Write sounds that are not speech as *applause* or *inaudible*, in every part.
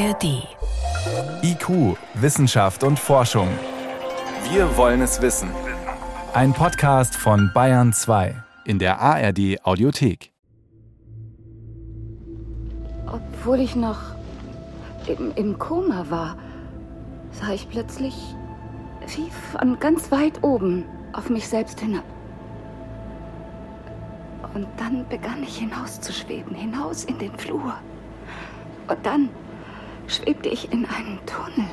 ARD. IQ, Wissenschaft und Forschung. Wir wollen es wissen. Ein Podcast von Bayern 2 in der ARD Audiothek. Obwohl ich noch im, im Koma war, sah ich plötzlich wie von ganz weit oben auf mich selbst hinab. Und dann begann ich hinauszuschweben, hinaus in den Flur. Und dann schwebte ich in einem Tunnel,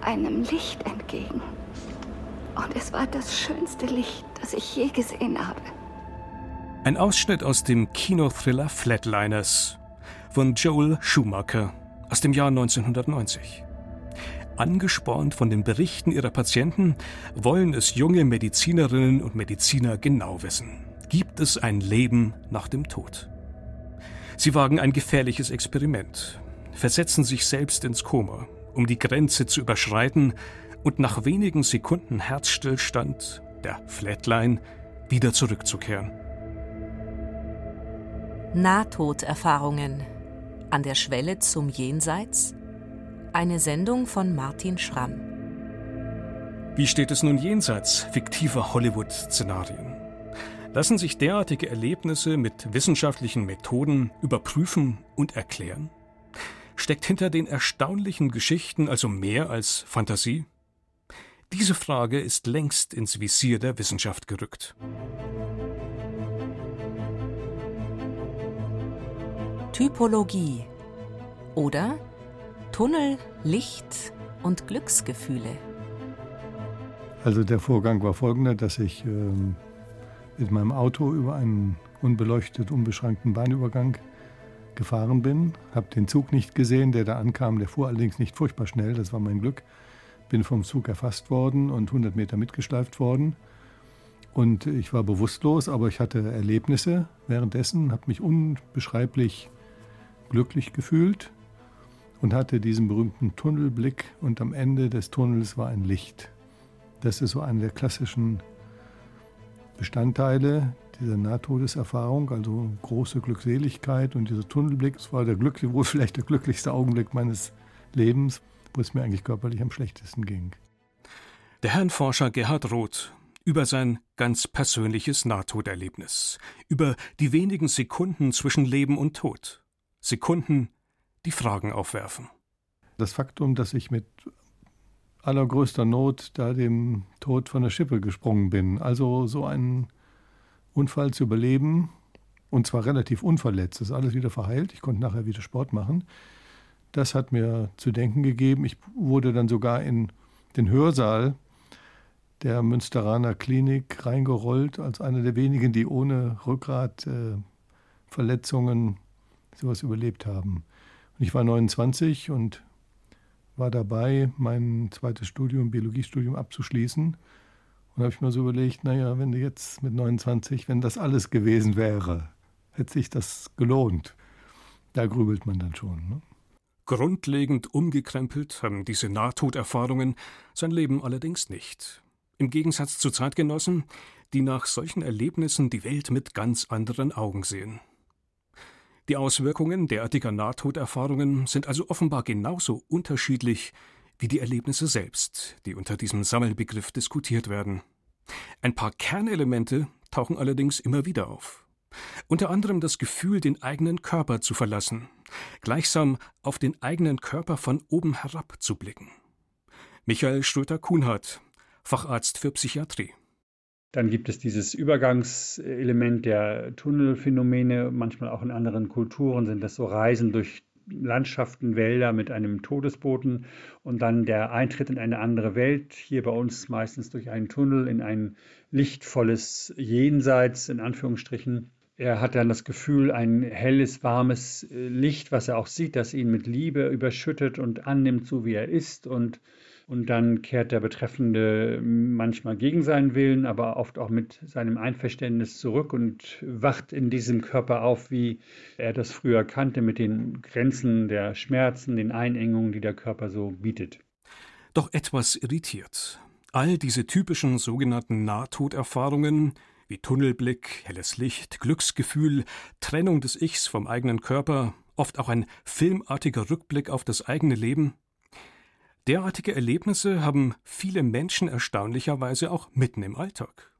einem Licht entgegen. Und es war das schönste Licht, das ich je gesehen habe. Ein Ausschnitt aus dem Kinothriller Flatliners von Joel Schumacher aus dem Jahr 1990. Angespornt von den Berichten ihrer Patienten wollen es junge Medizinerinnen und Mediziner genau wissen. Gibt es ein Leben nach dem Tod? Sie wagen ein gefährliches Experiment, versetzen sich selbst ins Koma, um die Grenze zu überschreiten und nach wenigen Sekunden Herzstillstand, der Flatline, wieder zurückzukehren. Nahtoderfahrungen an der Schwelle zum Jenseits? Eine Sendung von Martin Schramm. Wie steht es nun jenseits fiktiver Hollywood-Szenarien? Lassen sich derartige Erlebnisse mit wissenschaftlichen Methoden überprüfen und erklären? Steckt hinter den erstaunlichen Geschichten also mehr als Fantasie? Diese Frage ist längst ins Visier der Wissenschaft gerückt. Typologie oder Tunnel, Licht und Glücksgefühle. Also der Vorgang war folgender, dass ich ähm, mit meinem Auto über einen unbeleuchtet, unbeschränkten Bahnübergang gefahren bin, habe den Zug nicht gesehen, der da ankam, der fuhr allerdings nicht furchtbar schnell, das war mein Glück. Bin vom Zug erfasst worden und 100 Meter mitgeschleift worden. Und ich war bewusstlos, aber ich hatte Erlebnisse währenddessen, habe mich unbeschreiblich glücklich gefühlt und hatte diesen berühmten Tunnelblick und am Ende des Tunnels war ein Licht. Das ist so eine der klassischen Bestandteile dieser Nahtodeserfahrung, also große Glückseligkeit und dieser Tunnelblick. Es war der Glück, *laughs* wohl vielleicht der glücklichste Augenblick meines Lebens, wo es mir eigentlich körperlich am schlechtesten ging. Der Herrnforscher Gerhard Roth über sein ganz persönliches Nahtoderlebnis, über die wenigen Sekunden zwischen Leben und Tod. Sekunden, die Fragen aufwerfen. Das Faktum, dass ich mit allergrößter Not da dem Tod von der Schippe gesprungen bin. Also so einen Unfall zu überleben und zwar relativ unverletzt, ist alles wieder verheilt. Ich konnte nachher wieder Sport machen. Das hat mir zu denken gegeben. Ich wurde dann sogar in den Hörsaal der Münsteraner Klinik reingerollt, als einer der wenigen, die ohne Rückgratverletzungen äh, sowas überlebt haben. Und ich war 29 und war dabei, mein zweites Studium, Biologiestudium abzuschließen. Und habe ich mir so überlegt, naja, wenn du jetzt mit 29, wenn das alles gewesen wäre, hätte sich das gelohnt. Da grübelt man dann schon. Ne? Grundlegend umgekrempelt haben diese Nahtoderfahrungen sein Leben allerdings nicht. Im Gegensatz zu Zeitgenossen, die nach solchen Erlebnissen die Welt mit ganz anderen Augen sehen. Die Auswirkungen derartiger Nahtoderfahrungen sind also offenbar genauso unterschiedlich wie die Erlebnisse selbst, die unter diesem Sammelbegriff diskutiert werden. Ein paar Kernelemente tauchen allerdings immer wieder auf. Unter anderem das Gefühl, den eigenen Körper zu verlassen, gleichsam auf den eigenen Körper von oben herab zu blicken. Michael Schröter-Kuhnhardt, Facharzt für Psychiatrie. Dann gibt es dieses Übergangselement der Tunnelphänomene. Manchmal auch in anderen Kulturen sind das so Reisen durch Landschaften, Wälder mit einem Todesboten und dann der Eintritt in eine andere Welt. Hier bei uns meistens durch einen Tunnel in ein lichtvolles Jenseits, in Anführungsstrichen. Er hat dann das Gefühl, ein helles, warmes Licht, was er auch sieht, das ihn mit Liebe überschüttet und annimmt, so wie er ist und und dann kehrt der Betreffende manchmal gegen seinen Willen, aber oft auch mit seinem Einverständnis zurück und wacht in diesem Körper auf, wie er das früher kannte, mit den Grenzen der Schmerzen, den Einengungen, die der Körper so bietet. Doch etwas irritiert. All diese typischen sogenannten Nahtoderfahrungen, wie Tunnelblick, helles Licht, Glücksgefühl, Trennung des Ichs vom eigenen Körper, oft auch ein filmartiger Rückblick auf das eigene Leben. Derartige Erlebnisse haben viele Menschen erstaunlicherweise auch mitten im Alltag,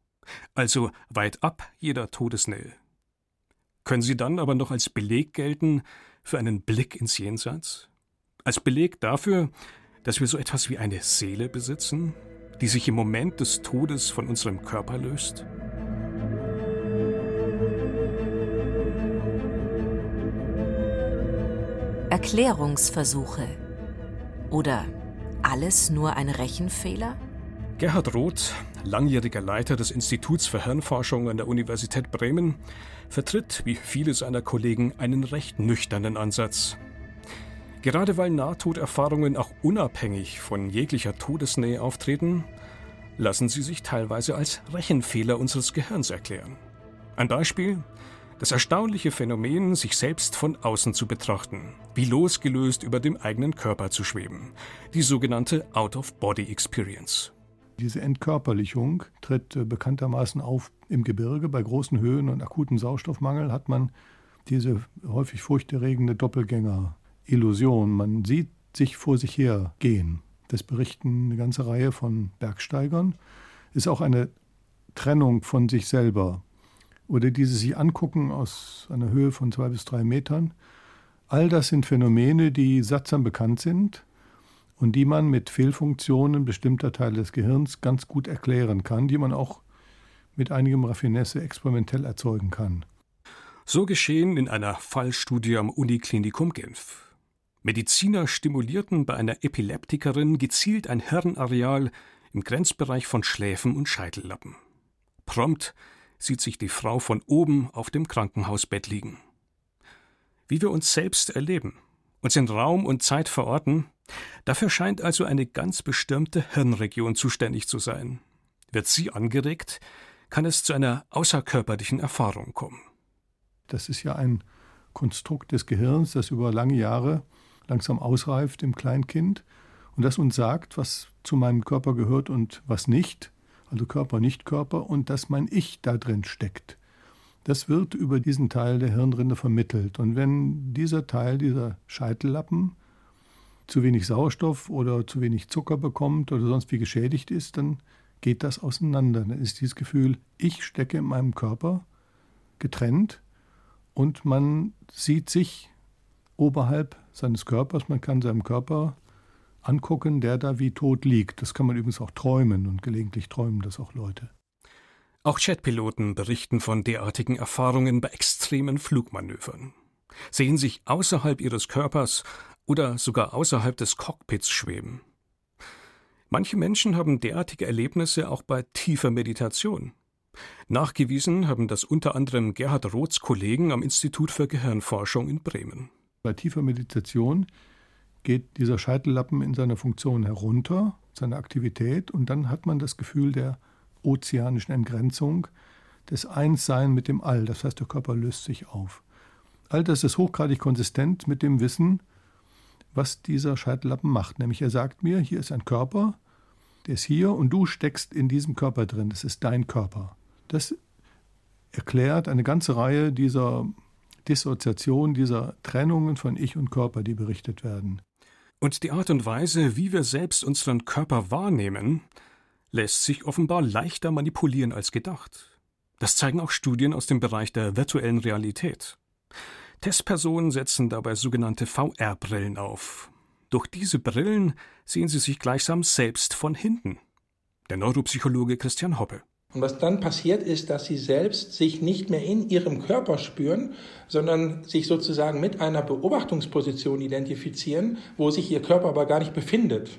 also weit ab jeder Todesnähe. Können sie dann aber noch als Beleg gelten für einen Blick ins Jenseits? Als Beleg dafür, dass wir so etwas wie eine Seele besitzen, die sich im Moment des Todes von unserem Körper löst? Erklärungsversuche oder alles nur ein Rechenfehler? Gerhard Roth, langjähriger Leiter des Instituts für Hirnforschung an der Universität Bremen, vertritt, wie viele seiner Kollegen, einen recht nüchternen Ansatz. Gerade weil Nahtoderfahrungen auch unabhängig von jeglicher Todesnähe auftreten, lassen sie sich teilweise als Rechenfehler unseres Gehirns erklären. Ein Beispiel? Das erstaunliche Phänomen, sich selbst von außen zu betrachten, wie losgelöst über dem eigenen Körper zu schweben, die sogenannte Out-of-Body-Experience. Diese Entkörperlichung tritt äh, bekanntermaßen auf im Gebirge. Bei großen Höhen und akuten Sauerstoffmangel hat man diese häufig furchterregende Doppelgänger-Illusion. Man sieht sich vor sich her gehen. Das berichten eine ganze Reihe von Bergsteigern. Ist auch eine Trennung von sich selber oder diese sich angucken aus einer Höhe von zwei bis drei Metern. All das sind Phänomene, die sattsam bekannt sind und die man mit Fehlfunktionen bestimmter Teile des Gehirns ganz gut erklären kann, die man auch mit einigem Raffinesse experimentell erzeugen kann. So geschehen in einer Fallstudie am Uniklinikum Genf. Mediziner stimulierten bei einer Epileptikerin gezielt ein Hirnareal im Grenzbereich von Schläfen und Scheitellappen. Prompt sieht sich die Frau von oben auf dem Krankenhausbett liegen. Wie wir uns selbst erleben, uns in Raum und Zeit verorten, dafür scheint also eine ganz bestimmte Hirnregion zuständig zu sein. Wird sie angeregt, kann es zu einer außerkörperlichen Erfahrung kommen. Das ist ja ein Konstrukt des Gehirns, das über lange Jahre langsam ausreift im Kleinkind und das uns sagt, was zu meinem Körper gehört und was nicht also Körper, Nicht-Körper, und dass mein Ich da drin steckt. Das wird über diesen Teil der Hirnrinde vermittelt. Und wenn dieser Teil, dieser Scheitellappen, zu wenig Sauerstoff oder zu wenig Zucker bekommt oder sonst wie geschädigt ist, dann geht das auseinander. Dann ist dieses Gefühl, ich stecke in meinem Körper getrennt und man sieht sich oberhalb seines Körpers, man kann seinem Körper angucken, der da wie tot liegt. Das kann man übrigens auch träumen und gelegentlich träumen das auch Leute. Auch Jetpiloten berichten von derartigen Erfahrungen bei extremen Flugmanövern. Sehen sich außerhalb ihres Körpers oder sogar außerhalb des Cockpits schweben. Manche Menschen haben derartige Erlebnisse auch bei tiefer Meditation. Nachgewiesen haben das unter anderem Gerhard Roths Kollegen am Institut für Gehirnforschung in Bremen. Bei tiefer Meditation geht dieser Scheitellappen in seiner Funktion herunter, seine Aktivität, und dann hat man das Gefühl der ozeanischen Entgrenzung, des Einssein mit dem All. Das heißt, der Körper löst sich auf. All das ist hochgradig konsistent mit dem Wissen, was dieser Scheitellappen macht. Nämlich er sagt mir, hier ist ein Körper, der ist hier und du steckst in diesem Körper drin. Das ist dein Körper. Das erklärt eine ganze Reihe dieser Dissoziation, dieser Trennungen von Ich und Körper, die berichtet werden. Und die Art und Weise, wie wir selbst unseren Körper wahrnehmen, lässt sich offenbar leichter manipulieren als gedacht. Das zeigen auch Studien aus dem Bereich der virtuellen Realität. Testpersonen setzen dabei sogenannte VR-Brillen auf. Durch diese Brillen sehen sie sich gleichsam selbst von hinten. Der Neuropsychologe Christian Hoppe. Und was dann passiert ist, dass sie selbst sich nicht mehr in ihrem Körper spüren, sondern sich sozusagen mit einer Beobachtungsposition identifizieren, wo sich ihr Körper aber gar nicht befindet.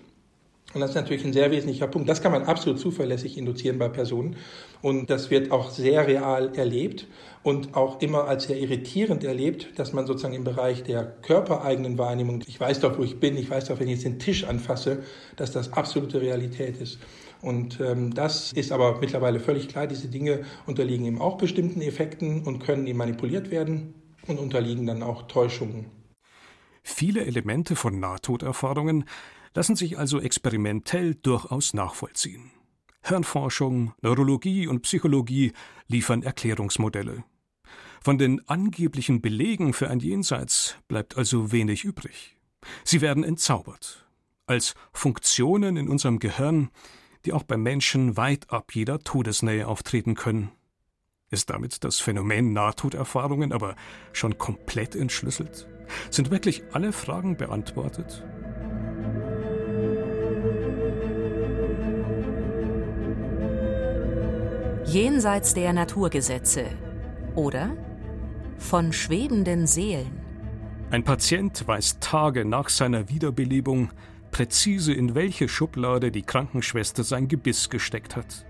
Und das ist natürlich ein sehr wesentlicher Punkt. Das kann man absolut zuverlässig induzieren bei Personen. Und das wird auch sehr real erlebt und auch immer als sehr irritierend erlebt, dass man sozusagen im Bereich der körpereigenen Wahrnehmung, ich weiß doch, wo ich bin, ich weiß doch, wenn ich jetzt den Tisch anfasse, dass das absolute Realität ist. Und ähm, das ist aber mittlerweile völlig klar. Diese Dinge unterliegen eben auch bestimmten Effekten und können eben manipuliert werden und unterliegen dann auch Täuschungen. Viele Elemente von Nahtoderfahrungen lassen sich also experimentell durchaus nachvollziehen. Hirnforschung, Neurologie und Psychologie liefern Erklärungsmodelle. Von den angeblichen Belegen für ein Jenseits bleibt also wenig übrig. Sie werden entzaubert, als Funktionen in unserem Gehirn, die auch beim Menschen weit ab jeder Todesnähe auftreten können. Ist damit das Phänomen Nahtoderfahrungen aber schon komplett entschlüsselt? Sind wirklich alle Fragen beantwortet? Jenseits der Naturgesetze oder von schwebenden Seelen. Ein Patient weiß Tage nach seiner Wiederbelebung präzise, in welche Schublade die Krankenschwester sein Gebiss gesteckt hat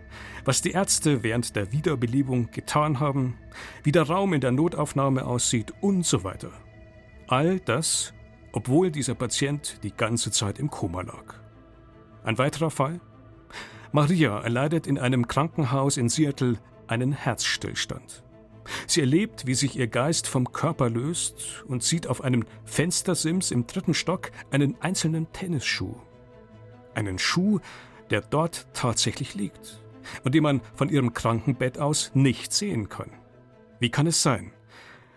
was die Ärzte während der Wiederbelebung getan haben, wie der Raum in der Notaufnahme aussieht und so weiter. All das, obwohl dieser Patient die ganze Zeit im Koma lag. Ein weiterer Fall? Maria erleidet in einem Krankenhaus in Seattle einen Herzstillstand. Sie erlebt, wie sich ihr Geist vom Körper löst und sieht auf einem Fenstersims im dritten Stock einen einzelnen Tennisschuh. Einen Schuh, der dort tatsächlich liegt und die man von ihrem Krankenbett aus nicht sehen kann. Wie kann es sein,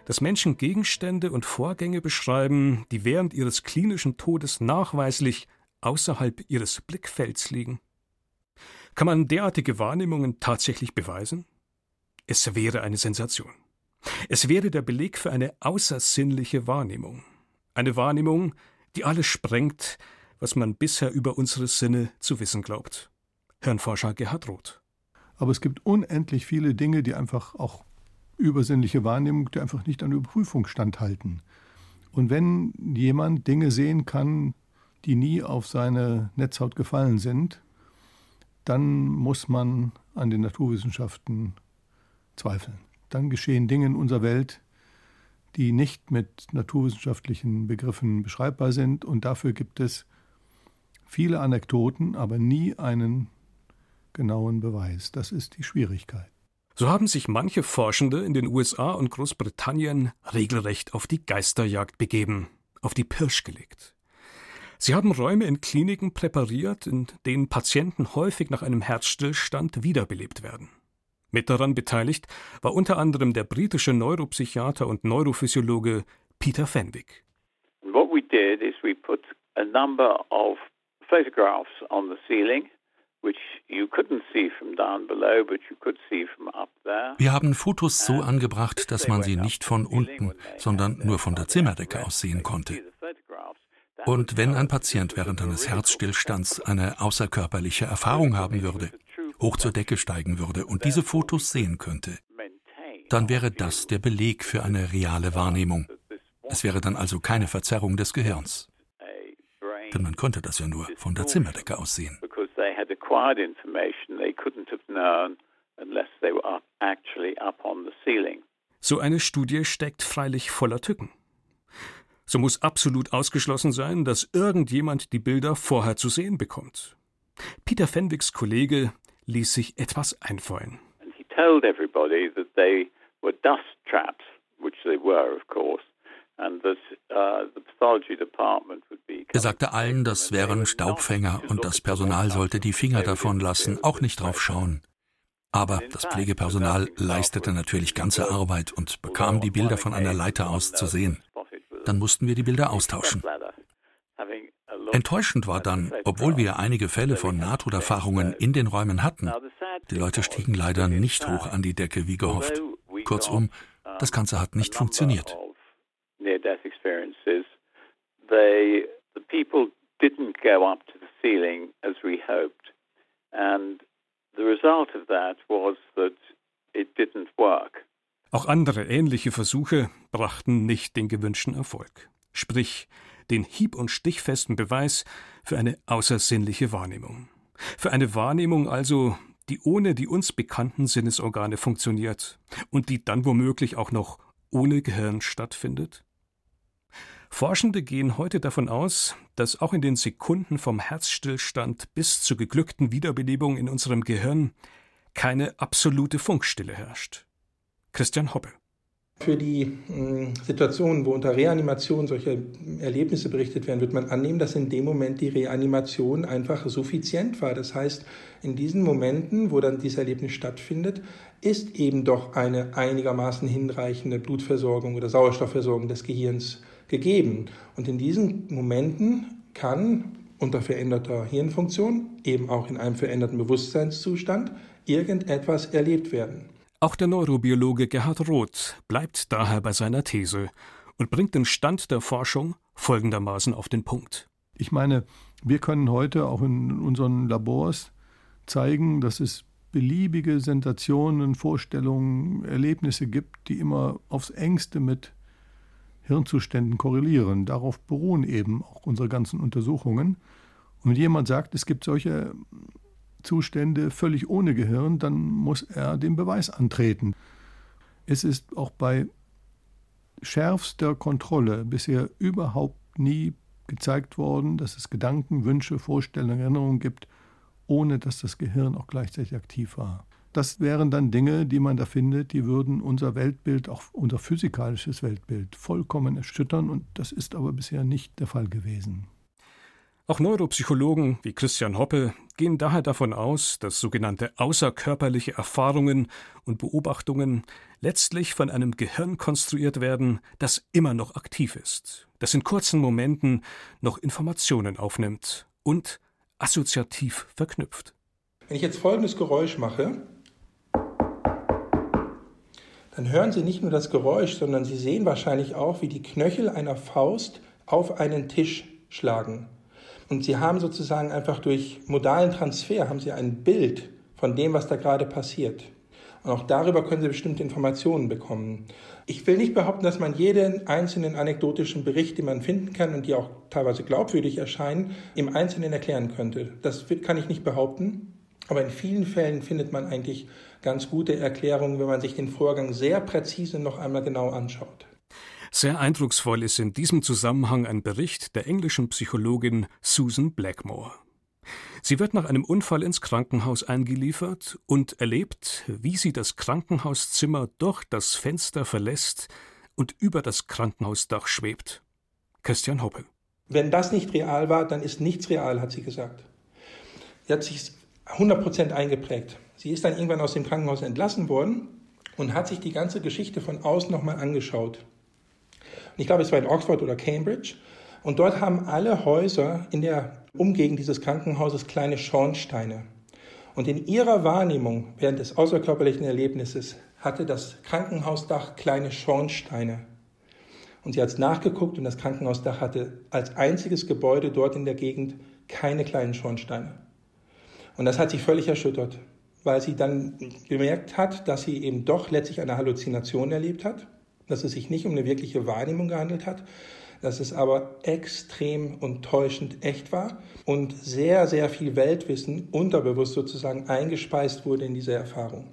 dass Menschen Gegenstände und Vorgänge beschreiben, die während ihres klinischen Todes nachweislich außerhalb ihres Blickfelds liegen? Kann man derartige Wahrnehmungen tatsächlich beweisen? Es wäre eine Sensation. Es wäre der Beleg für eine außersinnliche Wahrnehmung. Eine Wahrnehmung, die alles sprengt, was man bisher über unsere Sinne zu wissen glaubt. Hirnforscher Gerhard Roth. Aber es gibt unendlich viele Dinge, die einfach auch übersinnliche Wahrnehmung, die einfach nicht an Überprüfung standhalten. Und wenn jemand Dinge sehen kann, die nie auf seine Netzhaut gefallen sind, dann muss man an den Naturwissenschaften zweifeln. Dann geschehen Dinge in unserer Welt, die nicht mit naturwissenschaftlichen Begriffen beschreibbar sind. Und dafür gibt es viele Anekdoten, aber nie einen genauen Beweis. Das ist die Schwierigkeit. So haben sich manche Forschende in den USA und Großbritannien regelrecht auf die Geisterjagd begeben, auf die Pirsch gelegt. Sie haben Räume in Kliniken präpariert, in denen Patienten häufig nach einem Herzstillstand wiederbelebt werden. Mit daran beteiligt war unter anderem der britische Neuropsychiater und Neurophysiologe Peter Fenwick. What we did is we put a number of photographs on the ceiling wir haben Fotos so angebracht, dass man sie nicht von unten, sondern nur von der Zimmerdecke aus sehen konnte. Und wenn ein Patient während eines Herzstillstands eine außerkörperliche Erfahrung haben würde, hoch zur Decke steigen würde und diese Fotos sehen könnte, dann wäre das der Beleg für eine reale Wahrnehmung. Es wäre dann also keine Verzerrung des Gehirns. Denn man konnte das ja nur von der Zimmerdecke aus sehen had acquired information they couldn't have known unless they were up, actually up on the ceiling. So eine Studie steckt freilich voller Tücken. So muss absolut ausgeschlossen sein, dass irgendjemand die Bilder vorher zu sehen bekommt. Peter Fenwicks Kollege ließ sich etwas einfallen. And he told everybody that they were dust traps, which they were, of course. Uh, er sagte allen, das wären Staubfänger und das Personal sollte die Finger davon lassen, auch nicht drauf schauen. Aber das Pflegepersonal leistete natürlich ganze Arbeit und bekam die Bilder von einer Leiter aus zu sehen. Dann mussten wir die Bilder austauschen. Enttäuschend war dann, obwohl wir einige Fälle von Nahtoderfahrungen in den Räumen hatten, die Leute stiegen leider nicht hoch an die Decke wie gehofft. Kurzum, das Ganze hat nicht funktioniert. Near-death experiences, they the people didn't go up to the ceiling as we hoped, and the result of that was that it didn't work. Auch andere ähnliche Versuche brachten nicht den gewünschten Erfolg, sprich den hieb- und stichfesten Beweis für eine außersinnliche Wahrnehmung. Für eine Wahrnehmung also, die ohne die uns bekannten Sinnesorgane funktioniert und die dann womöglich auch noch ohne Gehirn stattfindet? Forschende gehen heute davon aus, dass auch in den Sekunden vom Herzstillstand bis zur geglückten Wiederbelebung in unserem Gehirn keine absolute Funkstille herrscht. Christian Hoppe. Für die hm, Situationen, wo unter Reanimation solche Erlebnisse berichtet werden, wird man annehmen, dass in dem Moment die Reanimation einfach suffizient war. Das heißt, in diesen Momenten, wo dann dieses Erlebnis stattfindet, ist eben doch eine einigermaßen hinreichende Blutversorgung oder Sauerstoffversorgung des Gehirns gegeben. Und in diesen Momenten kann unter veränderter Hirnfunktion, eben auch in einem veränderten Bewusstseinszustand, irgendetwas erlebt werden. Auch der Neurobiologe Gerhard Roth bleibt daher bei seiner These und bringt den Stand der Forschung folgendermaßen auf den Punkt. Ich meine, wir können heute auch in unseren Labors zeigen, dass es beliebige Sensationen, Vorstellungen, Erlebnisse gibt, die immer aufs engste mit Hirnzuständen korrelieren. Darauf beruhen eben auch unsere ganzen Untersuchungen. Und wenn jemand sagt, es gibt solche Zustände völlig ohne Gehirn, dann muss er den Beweis antreten. Es ist auch bei schärfster Kontrolle bisher überhaupt nie gezeigt worden, dass es Gedanken, Wünsche, Vorstellungen, Erinnerungen gibt, ohne dass das Gehirn auch gleichzeitig aktiv war. Das wären dann Dinge, die man da findet, die würden unser Weltbild, auch unser physikalisches Weltbild, vollkommen erschüttern, und das ist aber bisher nicht der Fall gewesen. Auch Neuropsychologen wie Christian Hoppe gehen daher davon aus, dass sogenannte außerkörperliche Erfahrungen und Beobachtungen letztlich von einem Gehirn konstruiert werden, das immer noch aktiv ist, das in kurzen Momenten noch Informationen aufnimmt und assoziativ verknüpft. Wenn ich jetzt folgendes Geräusch mache, dann hören Sie nicht nur das Geräusch, sondern Sie sehen wahrscheinlich auch, wie die Knöchel einer Faust auf einen Tisch schlagen. Und sie haben sozusagen einfach durch modalen Transfer haben sie ein Bild von dem, was da gerade passiert. Und auch darüber können Sie bestimmte Informationen bekommen. Ich will nicht behaupten, dass man jeden einzelnen anekdotischen Bericht, den man finden kann und die auch teilweise glaubwürdig erscheinen, im Einzelnen erklären könnte. Das kann ich nicht behaupten. Aber in vielen Fällen findet man eigentlich ganz gute Erklärungen, wenn man sich den Vorgang sehr präzise noch einmal genau anschaut. Sehr eindrucksvoll ist in diesem Zusammenhang ein Bericht der englischen Psychologin Susan Blackmore. Sie wird nach einem Unfall ins Krankenhaus eingeliefert und erlebt, wie sie das Krankenhauszimmer durch das Fenster verlässt und über das Krankenhausdach schwebt. Christian Hoppe. Wenn das nicht real war, dann ist nichts real, hat sie gesagt. Sie hat sich 100% eingeprägt. Sie ist dann irgendwann aus dem Krankenhaus entlassen worden und hat sich die ganze Geschichte von außen nochmal angeschaut. Ich glaube, es war in Oxford oder Cambridge. Und dort haben alle Häuser in der Umgegend dieses Krankenhauses kleine Schornsteine. Und in ihrer Wahrnehmung während des außerkörperlichen Erlebnisses hatte das Krankenhausdach kleine Schornsteine. Und sie hat nachgeguckt und das Krankenhausdach hatte als einziges Gebäude dort in der Gegend keine kleinen Schornsteine. Und das hat sie völlig erschüttert, weil sie dann gemerkt hat, dass sie eben doch letztlich eine Halluzination erlebt hat dass es sich nicht um eine wirkliche Wahrnehmung gehandelt hat, dass es aber extrem und täuschend echt war und sehr, sehr viel Weltwissen unterbewusst sozusagen eingespeist wurde in diese Erfahrung.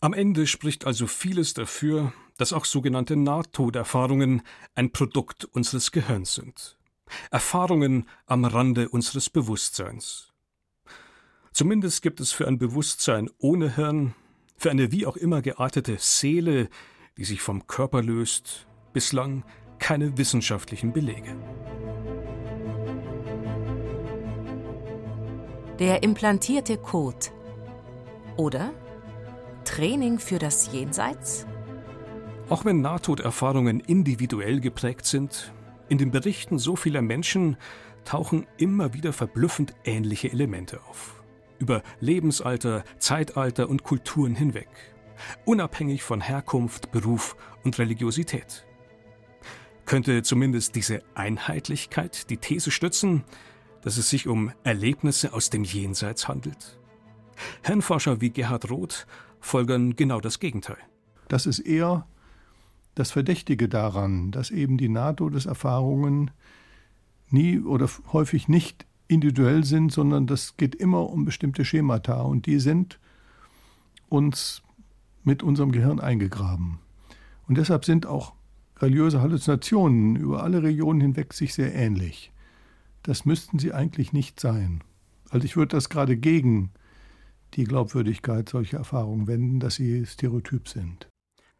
Am Ende spricht also vieles dafür, dass auch sogenannte Nahtoderfahrungen ein Produkt unseres Gehirns sind. Erfahrungen am Rande unseres Bewusstseins. Zumindest gibt es für ein Bewusstsein ohne Hirn, für eine wie auch immer geartete Seele, die sich vom Körper löst, bislang keine wissenschaftlichen Belege. Der implantierte Code oder Training für das Jenseits? Auch wenn Nahtoderfahrungen individuell geprägt sind, in den Berichten so vieler Menschen tauchen immer wieder verblüffend ähnliche Elemente auf. Über Lebensalter, Zeitalter und Kulturen hinweg unabhängig von Herkunft, Beruf und Religiosität. Könnte zumindest diese Einheitlichkeit die These stützen, dass es sich um Erlebnisse aus dem Jenseits handelt? Hirnforscher wie Gerhard Roth folgern genau das Gegenteil. Das ist eher das Verdächtige daran, dass eben die NATO-Erfahrungen nie oder häufig nicht individuell sind, sondern das geht immer um bestimmte Schemata und die sind uns mit unserem Gehirn eingegraben. Und deshalb sind auch religiöse Halluzinationen über alle Regionen hinweg sich sehr ähnlich. Das müssten sie eigentlich nicht sein. Also ich würde das gerade gegen die Glaubwürdigkeit solcher Erfahrungen wenden, dass sie stereotyp sind.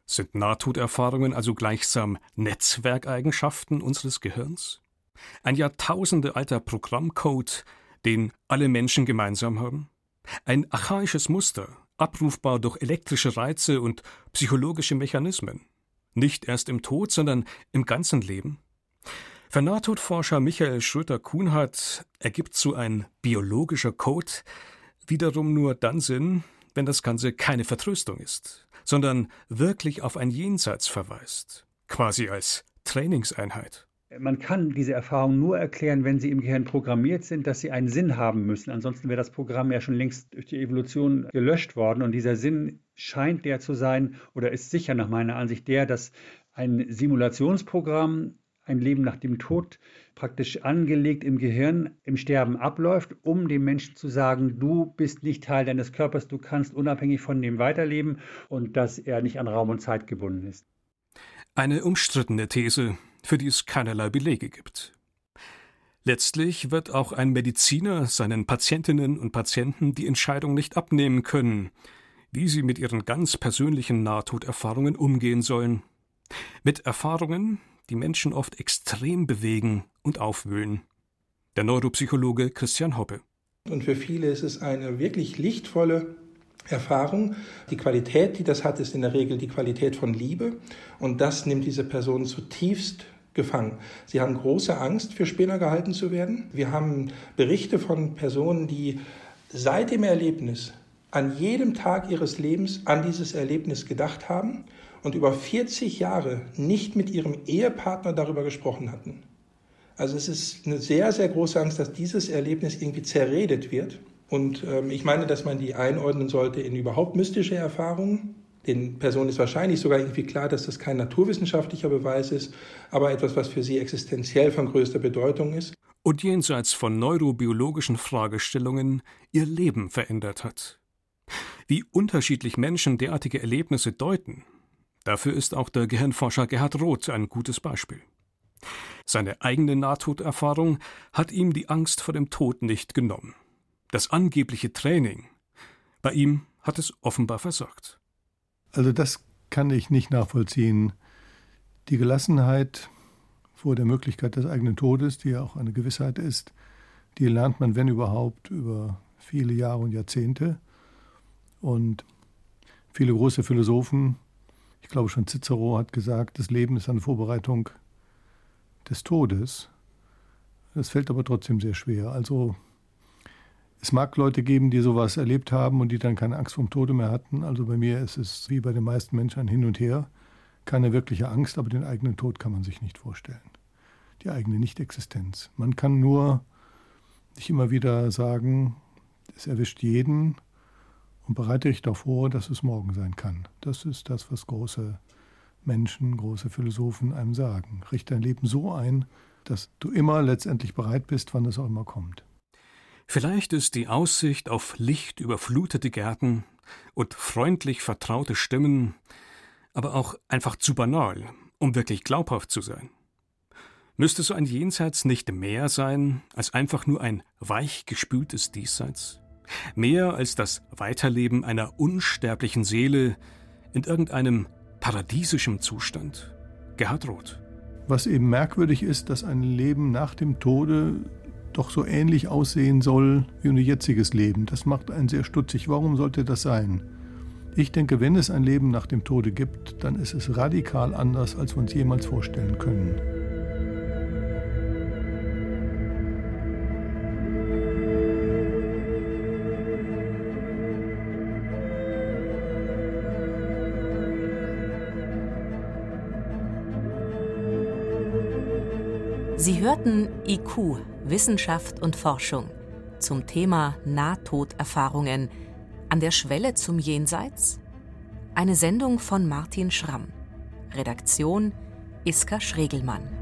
Sind Nahtoderfahrungen also gleichsam Netzwerkeigenschaften unseres Gehirns? Ein jahrtausendealter Programmcode, den alle Menschen gemeinsam haben? Ein archaisches Muster, abrufbar durch elektrische Reize und psychologische Mechanismen. Nicht erst im Tod, sondern im ganzen Leben. Für Nahtodforscher Michael Schröter-Kuhnhardt ergibt so ein biologischer Code wiederum nur dann Sinn, wenn das Ganze keine Vertröstung ist, sondern wirklich auf ein Jenseits verweist, quasi als Trainingseinheit. Man kann diese Erfahrung nur erklären, wenn sie im Gehirn programmiert sind, dass sie einen Sinn haben müssen. Ansonsten wäre das Programm ja schon längst durch die Evolution gelöscht worden. Und dieser Sinn scheint der zu sein oder ist sicher nach meiner Ansicht der, dass ein Simulationsprogramm ein Leben nach dem Tod praktisch angelegt im Gehirn im Sterben abläuft, um dem Menschen zu sagen, du bist nicht Teil deines Körpers, du kannst unabhängig von dem weiterleben und dass er nicht an Raum und Zeit gebunden ist. Eine umstrittene These, für die es keinerlei Belege gibt. Letztlich wird auch ein Mediziner seinen Patientinnen und Patienten die Entscheidung nicht abnehmen können, wie sie mit ihren ganz persönlichen Nahtoderfahrungen umgehen sollen. Mit Erfahrungen, die Menschen oft extrem bewegen und aufwühlen. Der Neuropsychologe Christian Hoppe. Und für viele ist es eine wirklich lichtvolle Erfahrung. Die Qualität, die das hat, ist in der Regel die Qualität von Liebe. Und das nimmt diese Person zutiefst gefangen. Sie haben große Angst, für Spinner gehalten zu werden. Wir haben Berichte von Personen, die seit dem Erlebnis an jedem Tag ihres Lebens an dieses Erlebnis gedacht haben und über 40 Jahre nicht mit ihrem Ehepartner darüber gesprochen hatten. Also es ist eine sehr, sehr große Angst, dass dieses Erlebnis irgendwie zerredet wird. Und ähm, ich meine, dass man die einordnen sollte in überhaupt mystische Erfahrungen. Den Personen ist wahrscheinlich sogar irgendwie klar, dass das kein naturwissenschaftlicher Beweis ist, aber etwas, was für sie existenziell von größter Bedeutung ist. Und jenseits von neurobiologischen Fragestellungen ihr Leben verändert hat. Wie unterschiedlich Menschen derartige Erlebnisse deuten, dafür ist auch der Gehirnforscher Gerhard Roth ein gutes Beispiel. Seine eigene Nahtoderfahrung hat ihm die Angst vor dem Tod nicht genommen. Das angebliche Training, bei ihm hat es offenbar versagt. Also das kann ich nicht nachvollziehen. Die Gelassenheit vor der Möglichkeit des eigenen Todes, die ja auch eine Gewissheit ist, die lernt man, wenn überhaupt, über viele Jahre und Jahrzehnte. Und viele große Philosophen, ich glaube schon Cicero hat gesagt, das Leben ist eine Vorbereitung des Todes. Das fällt aber trotzdem sehr schwer. Also es mag Leute geben, die sowas erlebt haben und die dann keine Angst vor dem Tode mehr hatten. Also bei mir ist es wie bei den meisten Menschen ein Hin und Her. Keine wirkliche Angst, aber den eigenen Tod kann man sich nicht vorstellen. Die eigene Nichtexistenz. Man kann nur sich immer wieder sagen, es erwischt jeden und bereite dich darauf vor, dass es morgen sein kann. Das ist das, was große Menschen, große Philosophen einem sagen. Richte dein Leben so ein, dass du immer letztendlich bereit bist, wann es auch immer kommt. Vielleicht ist die Aussicht auf lichtüberflutete Gärten und freundlich vertraute Stimmen aber auch einfach zu banal, um wirklich glaubhaft zu sein. Müsste so ein Jenseits nicht mehr sein als einfach nur ein weich gespültes Diesseits? Mehr als das Weiterleben einer unsterblichen Seele in irgendeinem paradiesischem Zustand? Gerhard Roth. Was eben merkwürdig ist, dass ein Leben nach dem Tode doch so ähnlich aussehen soll wie unser jetziges Leben. Das macht einen sehr stutzig. Warum sollte das sein? Ich denke, wenn es ein Leben nach dem Tode gibt, dann ist es radikal anders, als wir uns jemals vorstellen können. Sie hörten IQ, Wissenschaft und Forschung zum Thema Nahtoderfahrungen an der Schwelle zum Jenseits? Eine Sendung von Martin Schramm. Redaktion Iska Schregelmann.